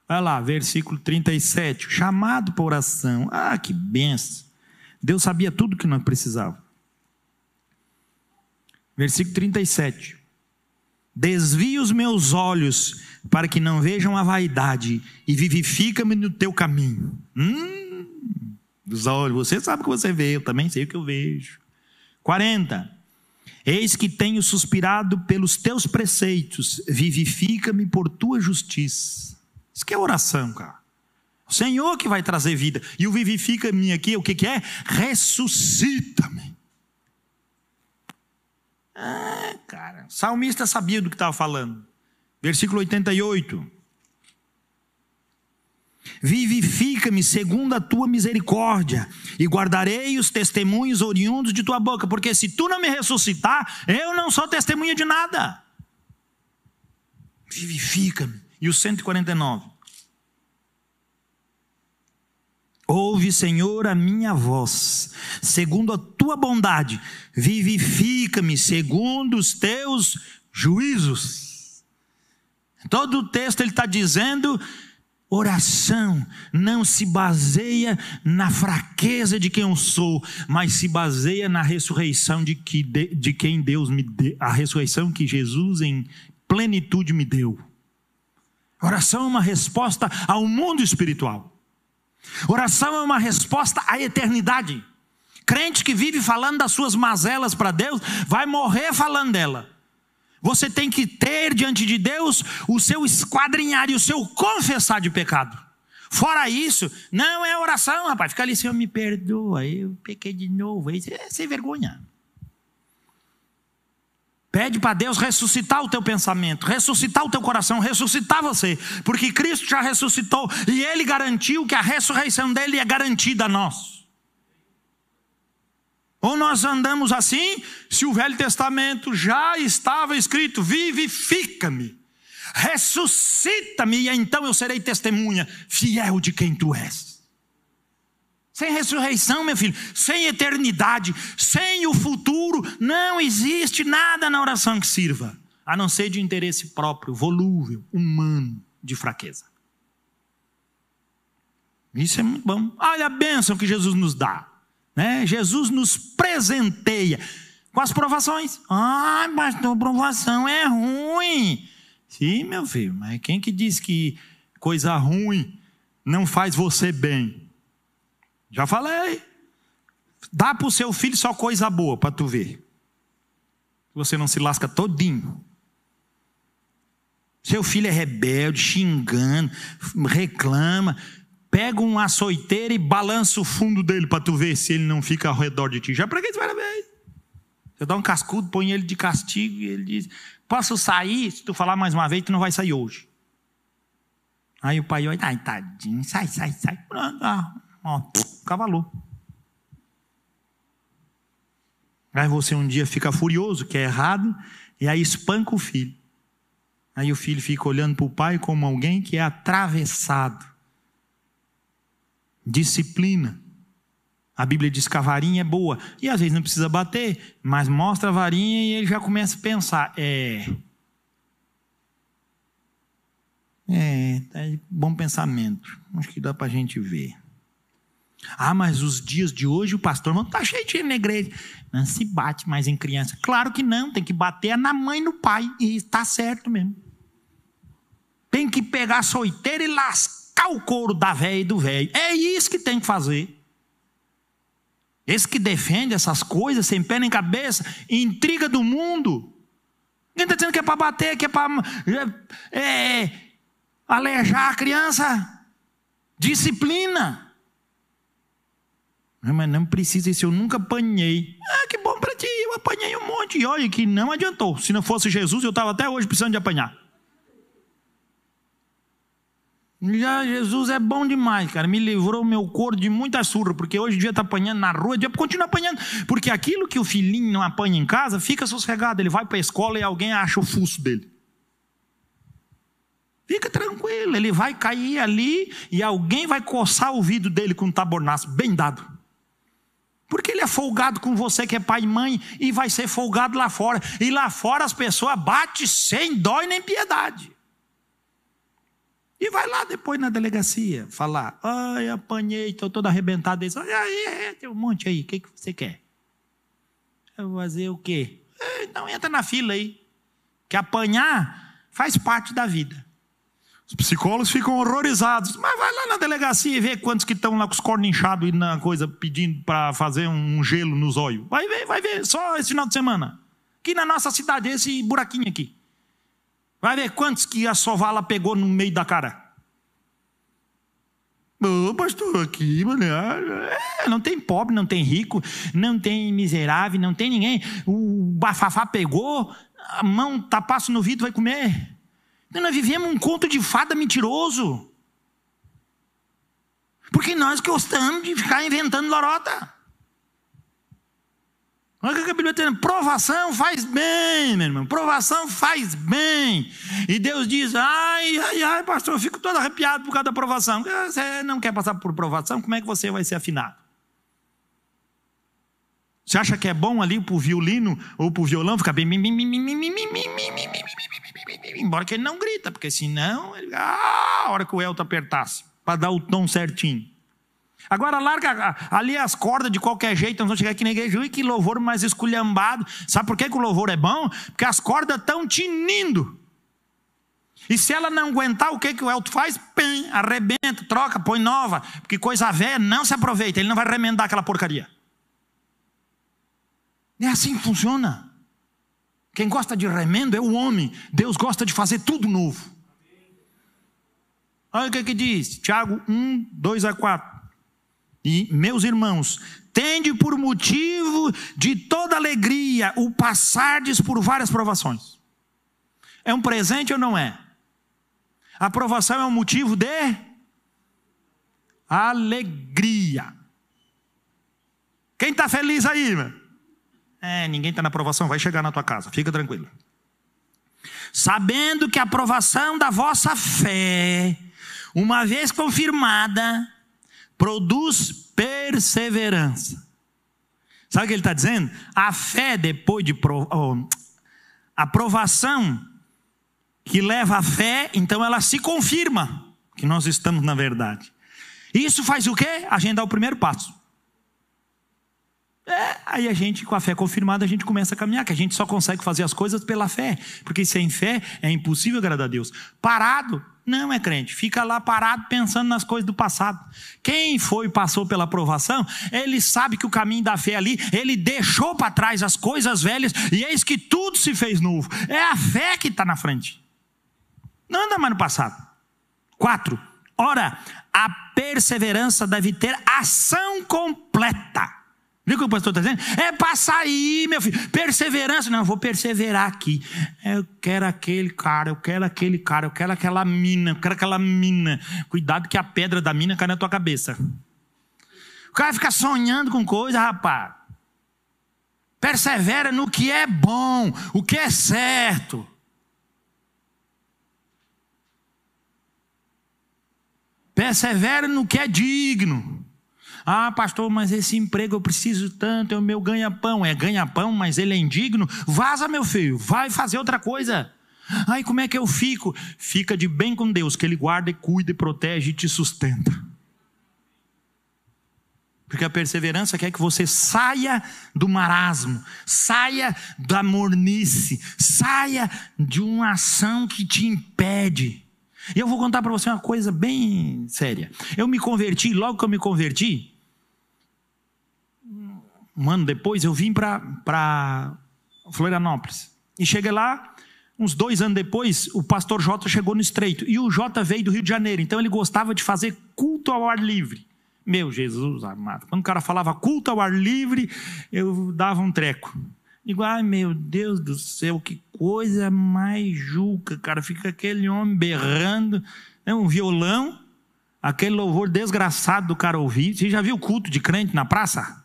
Olha lá, versículo 37. Chamado por oração. Ah, que benção. Deus sabia tudo que nós precisávamos. Versículo 37. Desvia os meus olhos para que não vejam a vaidade e vivifica-me no teu caminho. Hum, os olhos, você sabe o que você vê, eu também sei o que eu vejo. 40. Eis que tenho suspirado pelos teus preceitos, vivifica-me por tua justiça. Isso que é oração, cara. O Senhor que vai trazer vida. E o vivifica-me aqui, o que, que é? Ressuscita-me. Ah, cara, o salmista sabia do que estava falando. Versículo 88. Vivifica-me segundo a tua misericórdia, e guardarei os testemunhos oriundos de tua boca, porque se tu não me ressuscitar, eu não sou testemunha de nada. Vivifica-me. E o 149. Ouve, Senhor, a minha voz, segundo a tua bondade, vivifica-me segundo os teus juízos. Todo o texto ele está dizendo Oração não se baseia na fraqueza de quem eu sou, mas se baseia na ressurreição de, que, de, de quem Deus me deu, a ressurreição que Jesus em plenitude me deu. Oração é uma resposta ao mundo espiritual. Oração é uma resposta à eternidade. Crente que vive falando das suas mazelas para Deus, vai morrer falando dela. Você tem que ter diante de Deus o seu esquadrinhar e o seu confessar de pecado. Fora isso, não é oração, rapaz. Fica ali, Senhor, me perdoa, eu pequei de novo. É sem vergonha. Pede para Deus ressuscitar o teu pensamento, ressuscitar o teu coração, ressuscitar você, porque Cristo já ressuscitou e Ele garantiu que a ressurreição dele é garantida a nós. Ou nós andamos assim, se o Velho Testamento já estava escrito: vivifica-me, ressuscita-me, e então eu serei testemunha fiel de quem tu és. Sem ressurreição, meu filho, sem eternidade, sem o futuro, não existe nada na oração que sirva, a não ser de interesse próprio, volúvel, humano, de fraqueza. Isso é muito bom. Olha a bênção que Jesus nos dá. Né? Jesus nos presenteia com as provações. Ah, pastor, provação é ruim. Sim, meu filho, mas quem que diz que coisa ruim não faz você bem? Já falei. Dá para o seu filho só coisa boa para tu ver. Você não se lasca todinho. Seu filho é rebelde, xingando, reclama. Pega um açoiteiro e balança o fundo dele para tu ver se ele não fica ao redor de ti. Já preguei isso várias vezes. Você dá um cascudo, põe ele de castigo e ele diz: Posso sair? Se tu falar mais uma vez, tu não vai sair hoje. Aí o pai olha, ai, tadinho, sai, sai, sai. Pronto, ah, ó, cavalou. Aí você um dia fica furioso, que é errado, e aí espanca o filho. Aí o filho fica olhando para o pai como alguém que é atravessado disciplina. A Bíblia diz que a varinha é boa. E às vezes não precisa bater, mas mostra a varinha e ele já começa a pensar: é. É, é bom pensamento. Acho que dá para a gente ver. Ah, mas os dias de hoje o pastor não está cheio de na igreja. Não se bate mais em criança. Claro que não, tem que bater na mãe e no pai. E está certo mesmo. Tem que pegar a soiteira e lascar o couro da velha e do velho. É isso que tem que fazer. Esse que defende essas coisas sem pé nem cabeça, intriga do mundo. Quem está dizendo que é para bater, que é para é, é, alejar a criança? Disciplina. Mas não precisa isso, eu nunca apanhei. Ah, que bom para ti, eu apanhei um monte. E olha que não adiantou. Se não fosse Jesus, eu estava até hoje precisando de apanhar. Já Jesus é bom demais, cara. Me livrou meu corpo de muita surra, porque hoje em dia está apanhando na rua, dia continua apanhando. Porque aquilo que o filhinho não apanha em casa, fica sossegado. Ele vai para a escola e alguém acha o fuso dele. Fica tranquilo, ele vai cair ali e alguém vai coçar o ouvido dele com um tabornaço bem dado. Porque ele é folgado com você que é pai e mãe e vai ser folgado lá fora. E lá fora as pessoas batem sem dó e nem piedade. E vai lá depois na delegacia falar: ai, apanhei, estou todo arrebentado. Eles, aí, tem um monte aí, o que, que você quer? Eu vou fazer o quê? Então entra na fila aí. Que apanhar faz parte da vida. Os psicólogos ficam horrorizados. Mas vai lá na delegacia e vê quantos que estão lá com os cornos inchados e na coisa pedindo para fazer um gelo nos olhos. Vai ver, vai ver, só esse final de semana. Aqui na nossa cidade, esse buraquinho aqui. Vai ver quantos que a sovala pegou no meio da cara. Ô, pastor, aqui, mano. É, não tem pobre, não tem rico, não tem miserável, não tem ninguém. O bafafá pegou, a mão tapaço no vidro, vai comer. Nós vivemos um conto de fada mentiroso. Porque nós gostamos de ficar inventando lorota. Olha o que a Bíblia está. Provação faz bem, meu irmão. Provação faz bem. E Deus diz: ai, ai, ai, pastor, eu fico todo arrepiado por causa da provação. Você não quer passar por provação? Como é que você vai ser afinado? Você acha que é bom ali para o violino ou para o violão ficar bem. Embora que ele não grita, porque senão, ele, ah, a hora que o Elton apertasse, para dar o tom certinho. Agora larga ali as cordas de qualquer jeito, nós vamos chegar aqui na igreja, e que louvor mais esculhambado. Sabe por que, que o louvor é bom? Porque as cordas estão tinindo. E se ela não aguentar, o que, que o Elton faz? Pem, arrebenta, troca, põe nova. Porque coisa velha não se aproveita, ele não vai remendar aquela porcaria. É assim que funciona. Quem gosta de remendo é o homem. Deus gosta de fazer tudo novo. Olha o que, que diz, Tiago 1, 2 a 4. E, meus irmãos, tende por motivo de toda alegria o passardes por várias provações. É um presente ou não é? A provação é um motivo de alegria. Quem está feliz aí, meu? É, ninguém está na aprovação, vai chegar na tua casa, fica tranquilo. Sabendo que a aprovação da vossa fé, uma vez confirmada, produz perseverança. Sabe o que ele está dizendo? A fé, depois de oh, a provação que leva à fé, então ela se confirma que nós estamos na verdade. Isso faz o quê? A gente dá o primeiro passo. É, aí a gente, com a fé confirmada, a gente começa a caminhar, que a gente só consegue fazer as coisas pela fé, porque sem fé é impossível agradar a Deus. Parado, não é crente, fica lá parado pensando nas coisas do passado. Quem foi passou pela aprovação, ele sabe que o caminho da fé ali, ele deixou para trás as coisas velhas, e eis que tudo se fez novo. É a fé que está na frente, não anda mais no passado. Quatro, ora, a perseverança deve ter ação completa. Viu o que o pastor está dizendo? É para sair, meu filho. Perseverança. Não, eu vou perseverar aqui. Eu quero aquele cara, eu quero aquele cara, eu quero aquela mina, eu quero aquela mina. Cuidado que a pedra da mina cai na tua cabeça. O cara fica sonhando com coisa, rapaz. Persevera no que é bom, o que é certo. Persevera no que é digno. Ah, pastor, mas esse emprego eu preciso tanto, é o meu ganha-pão. É ganha-pão, mas ele é indigno. Vaza, meu filho, vai fazer outra coisa. Ai, como é que eu fico? Fica de bem com Deus, que Ele guarda e cuida e protege e te sustenta. Porque a perseverança quer que você saia do marasmo, saia da mornice, saia de uma ação que te impede. E eu vou contar para você uma coisa bem séria. Eu me converti, logo que eu me converti, um ano depois, eu vim para Florianópolis. E cheguei lá, uns dois anos depois, o pastor Jota chegou no Estreito. E o Jota veio do Rio de Janeiro, então ele gostava de fazer culto ao ar livre. Meu Jesus amado. Quando o cara falava culto ao ar livre, eu dava um treco. Digo, ai meu Deus do céu, que coisa mais juca, cara. Fica aquele homem berrando, né, um violão, aquele louvor desgraçado do cara ouvir. Você já viu culto de crente na praça?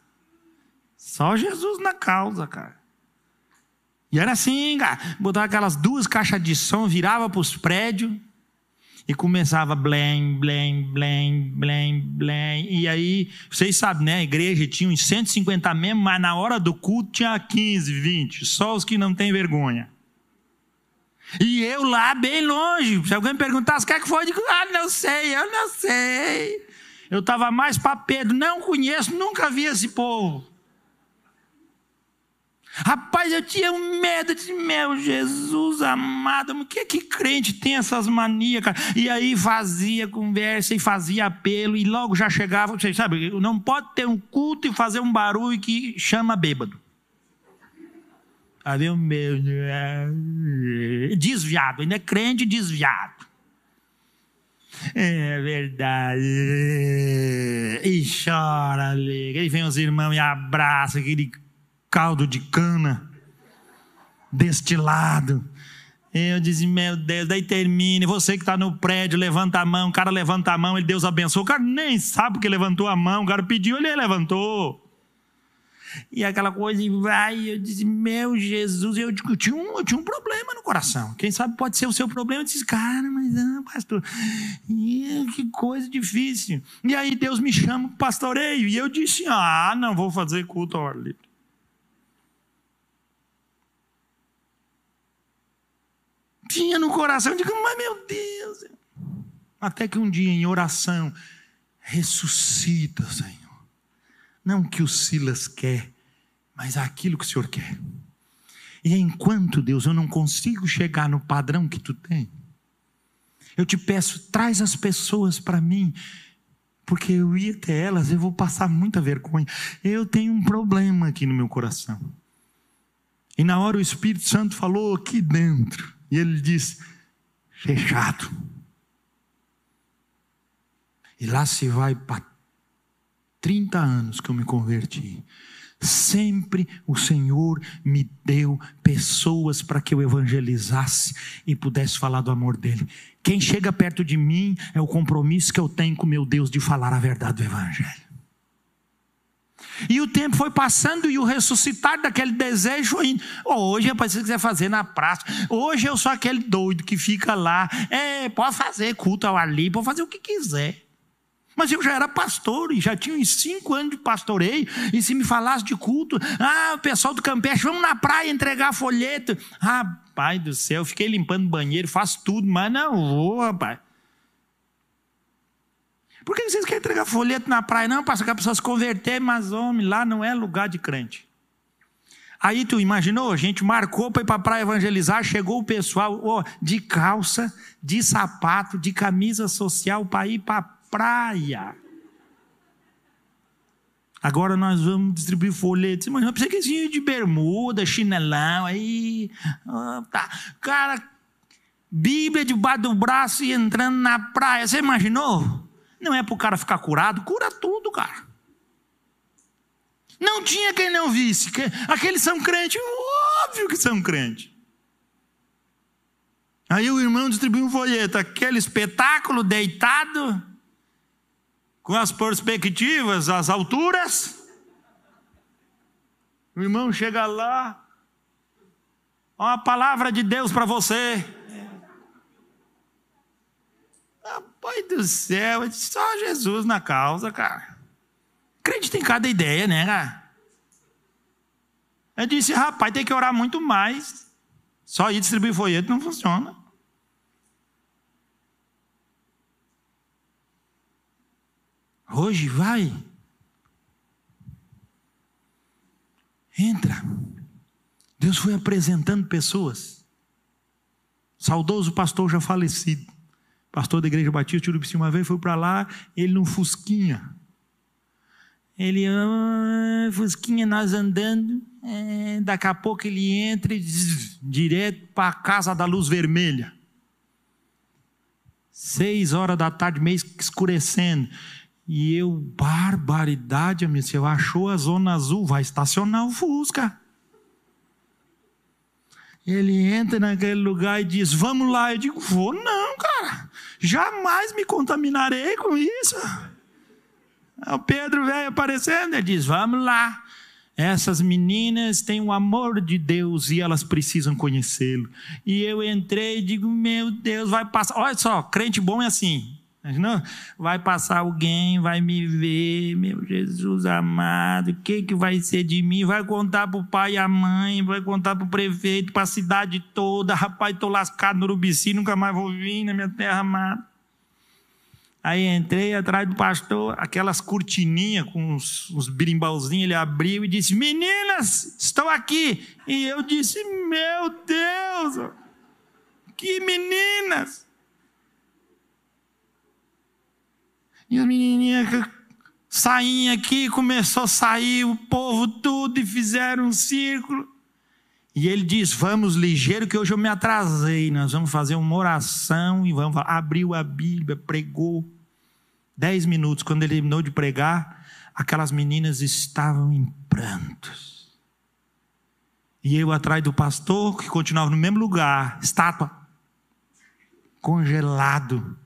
Só Jesus na causa, cara. E era assim, cara. Botava aquelas duas caixas de som, virava para os prédios e começava blém, blém, blém, blém, blém. E aí, vocês sabem, né? A igreja tinha uns 150 membros, mas na hora do culto tinha 15, 20. Só os que não têm vergonha. E eu lá bem longe. Se alguém perguntasse o que, é que foi, eu digo, ah, não sei, eu não sei. Eu estava mais para Pedro, não conheço, nunca vi esse povo. Rapaz, eu tinha um medo de meu Jesus amado, o que que crente tem essas manias, cara? E aí fazia conversa e fazia apelo e logo já chegava, você sabe, não pode ter um culto e fazer um barulho que chama bêbado. Aí o meu desviado, ainda é crente desviado. É verdade. E chora, liga. Aí vem os irmãos e abraça aquele caldo de cana, destilado. Eu disse, meu Deus, daí termine. Você que está no prédio, levanta a mão. O cara levanta a mão, ele Deus abençoa. O cara nem sabe porque levantou a mão. O cara pediu, ele levantou. E aquela coisa, e vai. Eu disse, meu Jesus. Eu, eu, tinha um, eu tinha um problema no coração. Quem sabe pode ser o seu problema. Eu disse, cara, mas ah, pastor, que coisa difícil. E aí Deus me chama para pastoreio. E eu disse, ah, não vou fazer culto ao ar livre. Tinha no coração. Eu digo, mas meu Deus. Até que um dia em oração, ressuscita, Senhor. Não que o Silas quer, mas aquilo que o Senhor quer. E enquanto, Deus, eu não consigo chegar no padrão que tu tem, eu te peço, traz as pessoas para mim, porque eu ia até elas, eu vou passar muita vergonha. Eu tenho um problema aqui no meu coração. E na hora o Espírito Santo falou aqui dentro. E ele diz: fechado. E lá se vai para 30 anos que eu me converti. Sempre o Senhor me deu pessoas para que eu evangelizasse e pudesse falar do amor dele. Quem chega perto de mim é o compromisso que eu tenho com meu Deus de falar a verdade do Evangelho. E o tempo foi passando e o ressuscitar daquele desejo indo. Hoje, rapaz, se você quiser fazer na praça. Hoje eu sou aquele doido que fica lá. É, pode fazer culto ao ali, pode fazer o que quiser. Mas eu já era pastor e já tinha uns cinco anos de pastoreio. E se me falasse de culto, ah, o pessoal do Campeche, vamos na praia entregar folheto. Ah, pai do céu, fiquei limpando banheiro, faço tudo, mas não vou, rapaz. Por que vocês querem entregar folheto na praia? Não, pastor, que a pessoa se converter, mas homem, lá não é lugar de crente. Aí tu imaginou? A gente marcou para ir para a praia evangelizar, chegou o pessoal oh, de calça, de sapato, de camisa social para ir para a praia. Agora nós vamos distribuir folhetos. Imagina, pensei que de bermuda, chinelão, aí. Oh, tá. Cara, Bíblia debaixo do braço e entrando na praia. Você imaginou? Não é para o cara ficar curado, cura tudo, cara. Não tinha quem não visse. Aqueles são crentes, óbvio que são crentes. Aí o irmão distribuiu um folheto, aquele espetáculo deitado, com as perspectivas, as alturas. O irmão chega lá, uma palavra de Deus para você. Pai do céu, só Jesus na causa, cara. Crente tem cada ideia, né, cara? Eu disse, rapaz, tem que orar muito mais. Só ir distribuir folheto não funciona. Hoje vai. Entra. Deus foi apresentando pessoas. Saudoso pastor já falecido pastor da igreja batista de Urubici uma vez foi para lá, ele num fusquinha. Ele, ah, fusquinha, nós andando, é, daqui a pouco ele entra e zzz, direto para a casa da luz vermelha. Seis horas da tarde, meio escurecendo. E eu, barbaridade, amigo, você achou a zona azul, vai estacionar o Fusca. Ele entra naquele lugar e diz: Vamos lá. Eu digo: Vou não, cara. Jamais me contaminarei com isso. O Pedro veio aparecendo, ele diz: Vamos lá. Essas meninas têm o amor de Deus e elas precisam conhecê-lo. E eu entrei e digo: Meu Deus, vai passar. Olha só, crente bom é assim. Não, vai passar alguém, vai me ver, meu Jesus amado, o que, que vai ser de mim? Vai contar para o pai e a mãe, vai contar para o prefeito, para a cidade toda. Rapaz, estou lascado no Urubici, nunca mais vou vir na minha terra amada. Aí entrei atrás do pastor, aquelas cortininhas com os, os birimbauzinhos, ele abriu e disse: Meninas, estou aqui. E eu disse: Meu Deus, que meninas! E as menininhas saíam aqui, começou a sair o povo tudo e fizeram um círculo. E ele diz: Vamos ligeiro, que hoje eu me atrasei. Nós vamos fazer uma oração e vamos. Abriu a Bíblia, pregou. Dez minutos, quando ele terminou de pregar, aquelas meninas estavam em prantos. E eu atrás do pastor, que continuava no mesmo lugar, estátua, congelado.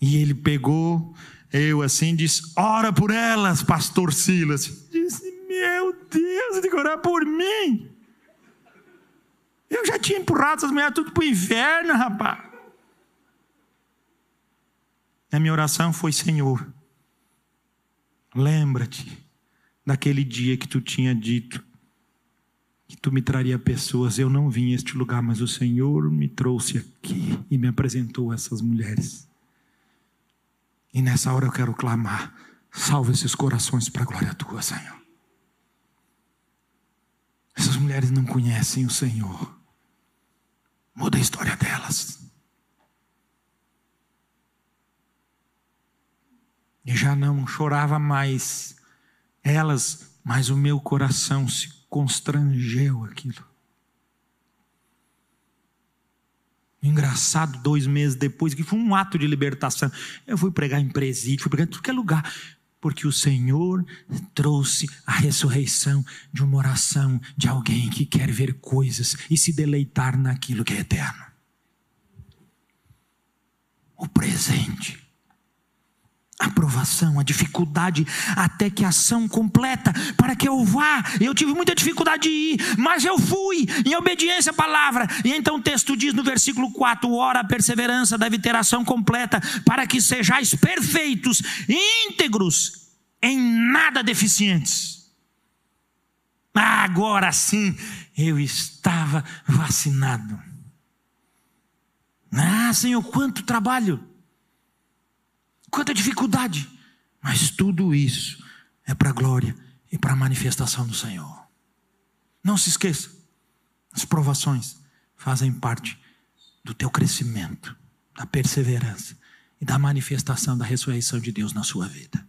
E ele pegou, eu assim, disse: Ora por elas, pastor Silas. Disse: Meu Deus, tem que orar por mim. Eu já tinha empurrado essas mulheres tudo para o inferno, rapaz. A minha oração foi: Senhor, lembra-te daquele dia que tu tinha dito que tu me traria pessoas. Eu não vim a este lugar, mas o Senhor me trouxe aqui e me apresentou essas mulheres. E nessa hora eu quero clamar: salva esses corações para a glória tua, Senhor. Essas mulheres não conhecem o Senhor. Muda a história delas. E já não chorava mais elas, mas o meu coração se constrangeu aquilo. Engraçado, dois meses depois, que foi um ato de libertação. Eu fui pregar em presídio, fui pregar em qualquer lugar. Porque o Senhor trouxe a ressurreição de uma oração de alguém que quer ver coisas e se deleitar naquilo que é eterno. O presente a provação, a dificuldade, até que a ação completa, para que eu vá. Eu tive muita dificuldade de ir, mas eu fui em obediência à palavra. E então o texto diz no versículo 4: Ora, a perseverança deve ter ação completa, para que sejais perfeitos, íntegros, em nada deficientes. Agora sim, eu estava vacinado. Ah, Senhor, quanto trabalho! Quanta dificuldade, mas tudo isso é para a glória e para a manifestação do Senhor. Não se esqueça, as provações fazem parte do teu crescimento, da perseverança e da manifestação da ressurreição de Deus na sua vida.